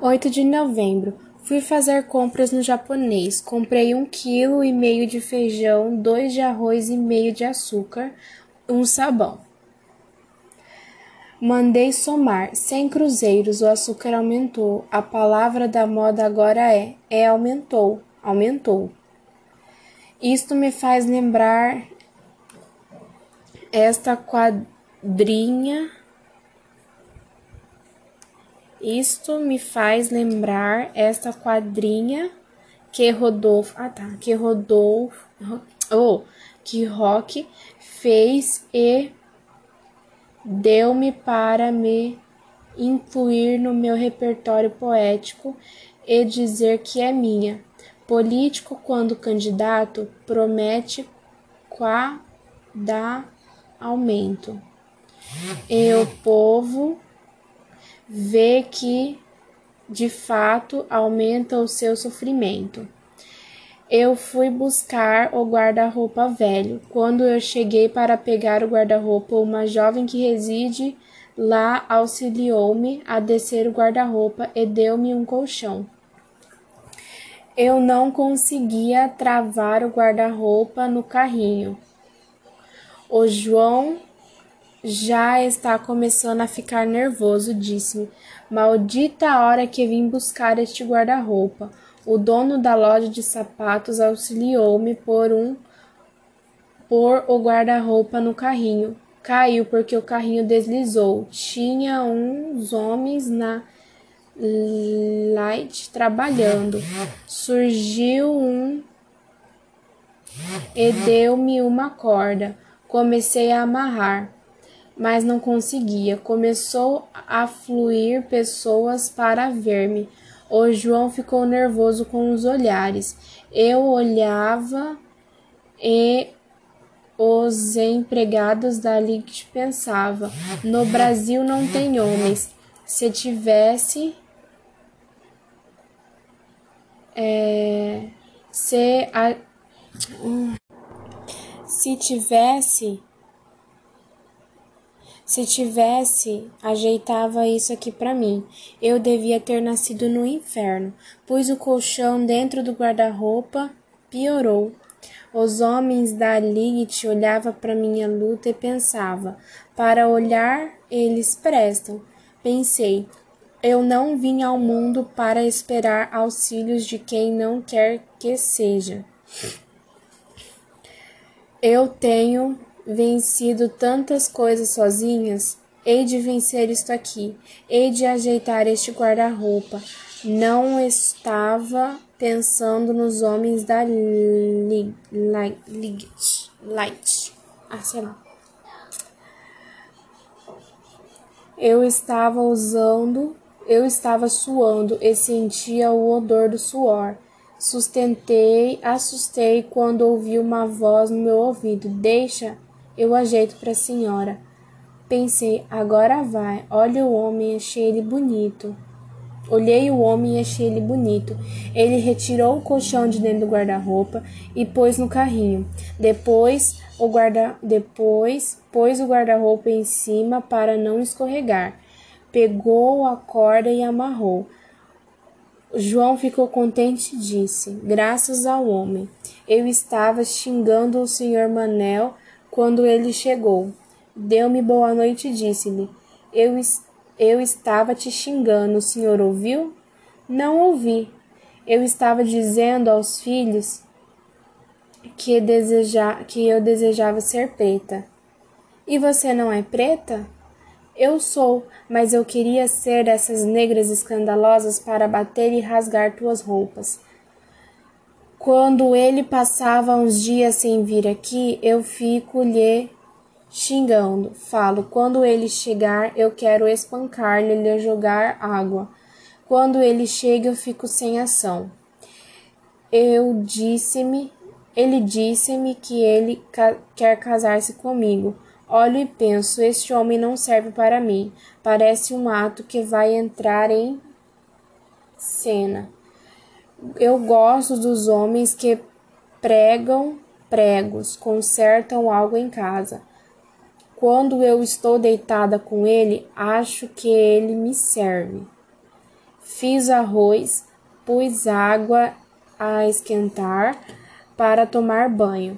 8 de novembro. Fui fazer compras no japonês. Comprei um quilo e meio de feijão, dois de arroz e meio de açúcar, um sabão. Mandei somar. Cem cruzeiros. O açúcar aumentou. A palavra da moda agora é: é aumentou, aumentou. Isto me faz lembrar esta quadrinha. Isto me faz lembrar esta quadrinha que Rodolfo, ah tá, que Rodolfo, oh, que Rock fez e deu-me para me incluir no meu repertório poético e dizer que é minha. Político, quando candidato, promete qua dá aumento. E o povo vê que, de fato, aumenta o seu sofrimento. Eu fui buscar o guarda-roupa velho. Quando eu cheguei para pegar o guarda-roupa, uma jovem que reside lá auxiliou-me a descer o guarda-roupa e deu-me um colchão. Eu não conseguia travar o guarda-roupa no carrinho. O João já está começando a ficar nervoso, disse-me. Maldita hora que vim buscar este guarda-roupa. O dono da loja de sapatos auxiliou-me por um por o guarda-roupa no carrinho. Caiu porque o carrinho deslizou. Tinha uns homens na light trabalhando. Surgiu um e deu-me uma corda. Comecei a amarrar mas não conseguia. Começou a fluir pessoas para ver-me. O João ficou nervoso com os olhares. Eu olhava e os empregados da Ligue pensavam: no Brasil não tem homens. Se tivesse. É, se, a, se tivesse se tivesse, ajeitava isso aqui para mim. Eu devia ter nascido no inferno. Pus o colchão dentro do guarda-roupa, piorou. Os homens da Ligue olhavam para minha luta e pensava: para olhar, eles prestam. Pensei: eu não vim ao mundo para esperar auxílios de quem não quer que seja. Eu tenho vencido tantas coisas sozinhas, hei de vencer isto aqui, hei de ajeitar este guarda-roupa. Não estava pensando nos homens da Light. Light. Ah, sei lá. Eu estava usando, eu estava suando e sentia o odor do suor. Sustentei, assustei quando ouvi uma voz no meu ouvido: Deixa eu ajeito para a senhora. Pensei, agora vai. Olha o homem, achei ele bonito. Olhei o homem e achei ele bonito. Ele retirou o colchão de dentro do guarda-roupa e pôs no carrinho. Depois, o guarda depois pôs o guarda-roupa em cima para não escorregar. Pegou a corda e amarrou. João ficou contente e disse: Graças ao homem. Eu estava xingando o senhor Manel quando ele chegou, deu-me boa noite e disse-lhe: eu, eu estava te xingando, o senhor ouviu? Não ouvi. Eu estava dizendo aos filhos que, deseja, que eu desejava ser preta. E você não é preta? Eu sou, mas eu queria ser dessas negras escandalosas para bater e rasgar tuas roupas. Quando ele passava uns dias sem vir aqui, eu fico lhe xingando. Falo, quando ele chegar, eu quero espancar-lhe lhe jogar água. Quando ele chega, eu fico sem ação. Eu disse-me, ele disse-me que ele ca quer casar-se comigo. Olho e penso, este homem não serve para mim. Parece um ato que vai entrar em cena. Eu gosto dos homens que pregam pregos, consertam algo em casa. Quando eu estou deitada com ele, acho que ele me serve. Fiz arroz, pus água a esquentar para tomar banho.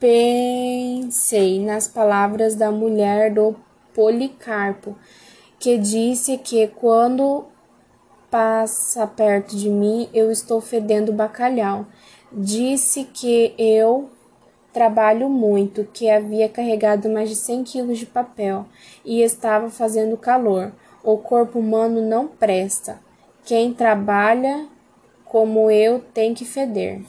Pensei nas palavras da mulher do Policarpo, que disse que quando passa perto de mim eu estou fedendo bacalhau. Disse que eu trabalho muito, que havia carregado mais de 100 quilos de papel e estava fazendo calor. O corpo humano não presta. Quem trabalha como eu tem que feder.